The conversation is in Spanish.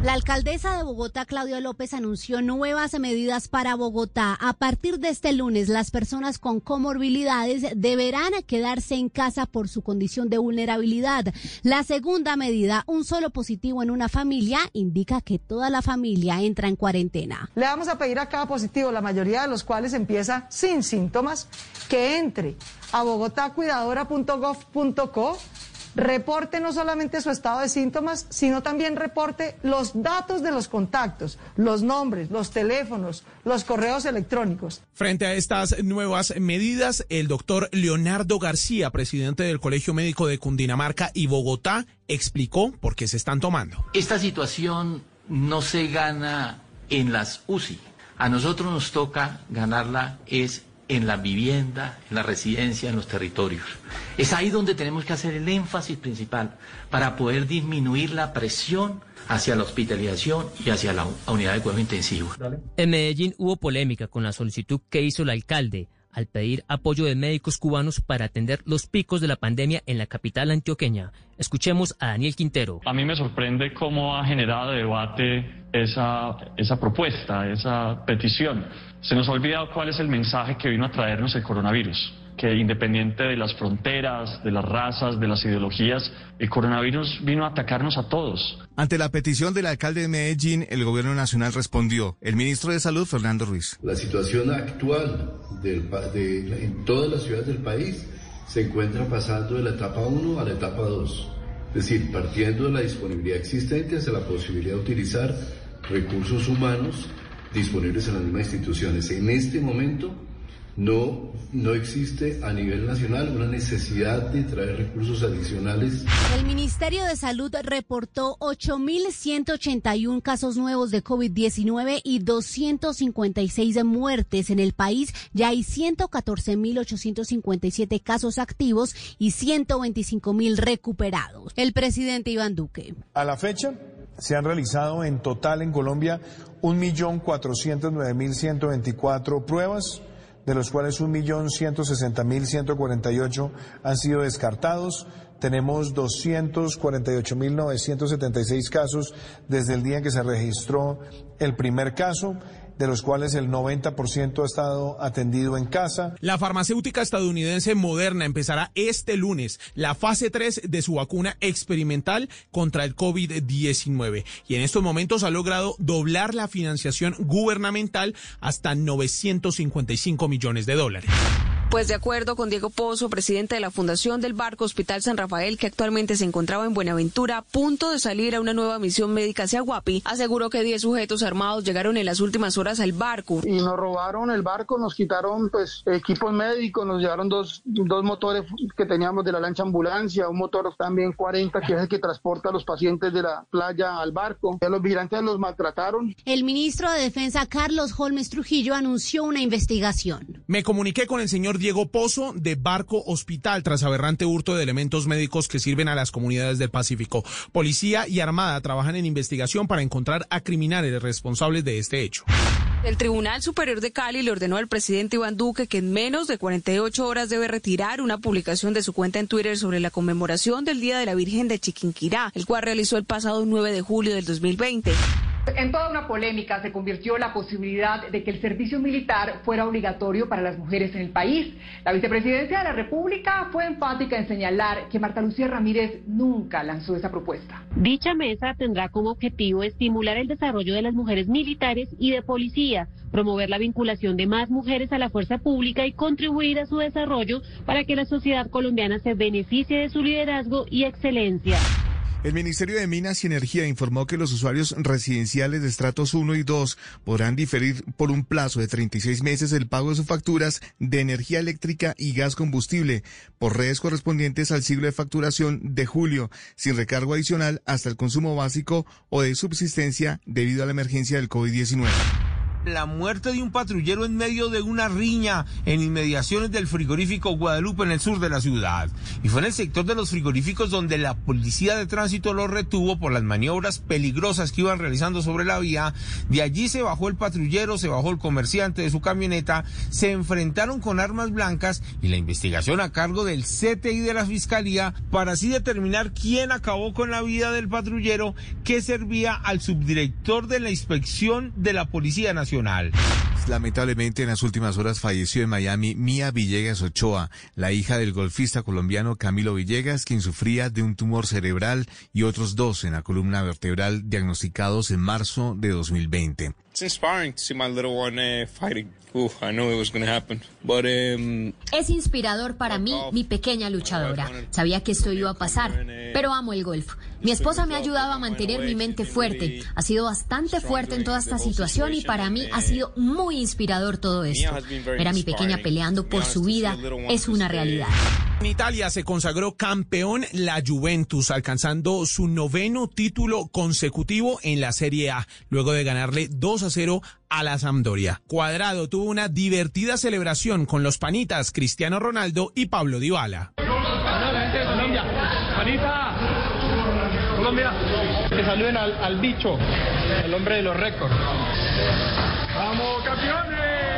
La alcaldesa de Bogotá, Claudia López, anunció nuevas medidas para Bogotá. A partir de este lunes, las personas con comorbilidades deberán quedarse en casa por su condición de vulnerabilidad. La segunda medida, un solo positivo en una familia, indica que toda la familia entra en cuarentena. Le vamos a pedir a cada positivo, la mayoría de los cuales empieza sin síntomas, que entre a bogotacuidadora.gov.co reporte no solamente su estado de síntomas, sino también reporte los datos de los contactos, los nombres, los teléfonos, los correos electrónicos. Frente a estas nuevas medidas, el doctor Leonardo García, presidente del Colegio Médico de Cundinamarca y Bogotá, explicó por qué se están tomando. Esta situación no se gana en las UCI. A nosotros nos toca ganarla es en la vivienda, en la residencia, en los territorios. Es ahí donde tenemos que hacer el énfasis principal para poder disminuir la presión hacia la hospitalización y hacia la unidad de cuidado intensivo. En Medellín hubo polémica con la solicitud que hizo el alcalde al pedir apoyo de médicos cubanos para atender los picos de la pandemia en la capital antioqueña. Escuchemos a Daniel Quintero. A mí me sorprende cómo ha generado debate esa, esa propuesta, esa petición. Se nos ha olvidado cuál es el mensaje que vino a traernos el coronavirus que independiente de las fronteras, de las razas, de las ideologías, el coronavirus vino a atacarnos a todos. Ante la petición del alcalde de Medellín, el gobierno nacional respondió. El ministro de Salud, Fernando Ruiz. La situación actual del, de, en todas las ciudades del país se encuentra pasando de la etapa 1 a la etapa 2. Es decir, partiendo de la disponibilidad existente hacia la posibilidad de utilizar recursos humanos disponibles en las mismas instituciones. En este momento, no, no existe a nivel nacional una necesidad de traer recursos adicionales. El Ministerio de Salud reportó 8.181 casos nuevos de COVID-19 y 256 muertes en el país. Ya hay 114.857 casos activos y 125.000 recuperados. El presidente Iván Duque. A la fecha, se han realizado en total en Colombia 1.409.124 pruebas de los cuales 1.160.148 han sido descartados. Tenemos 248.976 casos desde el día en que se registró el primer caso de los cuales el 90% ha estado atendido en casa. La farmacéutica estadounidense Moderna empezará este lunes la fase 3 de su vacuna experimental contra el COVID-19 y en estos momentos ha logrado doblar la financiación gubernamental hasta 955 millones de dólares. Pues de acuerdo con Diego Pozo, presidente de la Fundación del Barco Hospital San Rafael, que actualmente se encontraba en Buenaventura, a punto de salir a una nueva misión médica hacia Guapi, aseguró que 10 sujetos armados llegaron en las últimas horas al barco. Y nos robaron el barco, nos quitaron pues equipos médicos, nos llevaron dos, dos motores que teníamos de la lancha ambulancia, un motor también 40 que es el que transporta a los pacientes de la playa al barco. Ya los vigilantes los maltrataron. El ministro de Defensa, Carlos Holmes Trujillo, anunció una investigación. Me comuniqué con el señor Diego Pozo de Barco Hospital tras aberrante hurto de elementos médicos que sirven a las comunidades del Pacífico. Policía y Armada trabajan en investigación para encontrar a criminales responsables de este hecho. El Tribunal Superior de Cali le ordenó al presidente Iván Duque que en menos de 48 horas debe retirar una publicación de su cuenta en Twitter sobre la conmemoración del Día de la Virgen de Chiquinquirá, el cual realizó el pasado 9 de julio del 2020. En toda una polémica se convirtió la posibilidad de que el servicio militar fuera obligatorio para las mujeres en el país. La vicepresidencia de la República fue enfática en señalar que Marta Lucía Ramírez nunca lanzó esa propuesta. Dicha mesa tendrá como objetivo estimular el desarrollo de las mujeres militares y de policía, promover la vinculación de más mujeres a la fuerza pública y contribuir a su desarrollo para que la sociedad colombiana se beneficie de su liderazgo y excelencia. El Ministerio de Minas y Energía informó que los usuarios residenciales de estratos 1 y 2 podrán diferir por un plazo de 36 meses el pago de sus facturas de energía eléctrica y gas combustible por redes correspondientes al siglo de facturación de julio, sin recargo adicional hasta el consumo básico o de subsistencia debido a la emergencia del COVID-19 la muerte de un patrullero en medio de una riña en inmediaciones del frigorífico Guadalupe en el sur de la ciudad. Y fue en el sector de los frigoríficos donde la policía de tránsito lo retuvo por las maniobras peligrosas que iban realizando sobre la vía. De allí se bajó el patrullero, se bajó el comerciante de su camioneta, se enfrentaron con armas blancas y la investigación a cargo del CTI de la Fiscalía para así determinar quién acabó con la vida del patrullero que servía al subdirector de la inspección de la Policía Nacional. Lamentablemente en las últimas horas falleció en Miami Mía Villegas Ochoa, la hija del golfista colombiano Camilo Villegas, quien sufría de un tumor cerebral y otros dos en la columna vertebral diagnosticados en marzo de 2020. Es inspirador para mí, mi pequeña luchadora. Sabía que esto iba a pasar, pero amo el golf. Mi esposa me ha ayudado a mantener mi mente fuerte. Ha sido bastante fuerte en toda esta situación y para mí ha sido muy inspirador todo esto. Ver a mi pequeña peleando por su vida es una realidad. En Italia se consagró campeón la Juventus, alcanzando su noveno título consecutivo en la Serie A, luego de ganarle 2 a 0 a la Sampdoria. Cuadrado tuvo una divertida celebración con los panitas Cristiano Ronaldo y Pablo Dybala. Colombia, panita, Colombia, que saluden al, al bicho, el hombre de los récords. ¡Vamos, campeones!